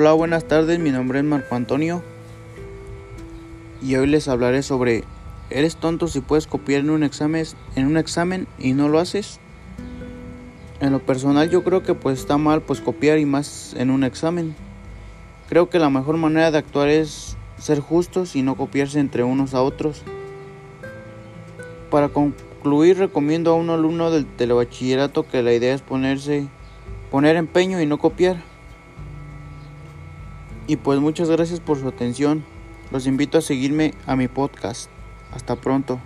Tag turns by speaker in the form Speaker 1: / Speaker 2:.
Speaker 1: Hola, buenas tardes, mi nombre es Marco Antonio y hoy les hablaré sobre ¿Eres tonto si puedes copiar en un examen, en un examen y no lo haces? En lo personal yo creo que pues está mal pues copiar y más en un examen. Creo que la mejor manera de actuar es ser justos y no copiarse entre unos a otros. Para concluir recomiendo a un alumno del telebachillerato que la idea es ponerse poner empeño y no copiar. Y pues muchas gracias por su atención. Los invito a seguirme a mi podcast. Hasta pronto.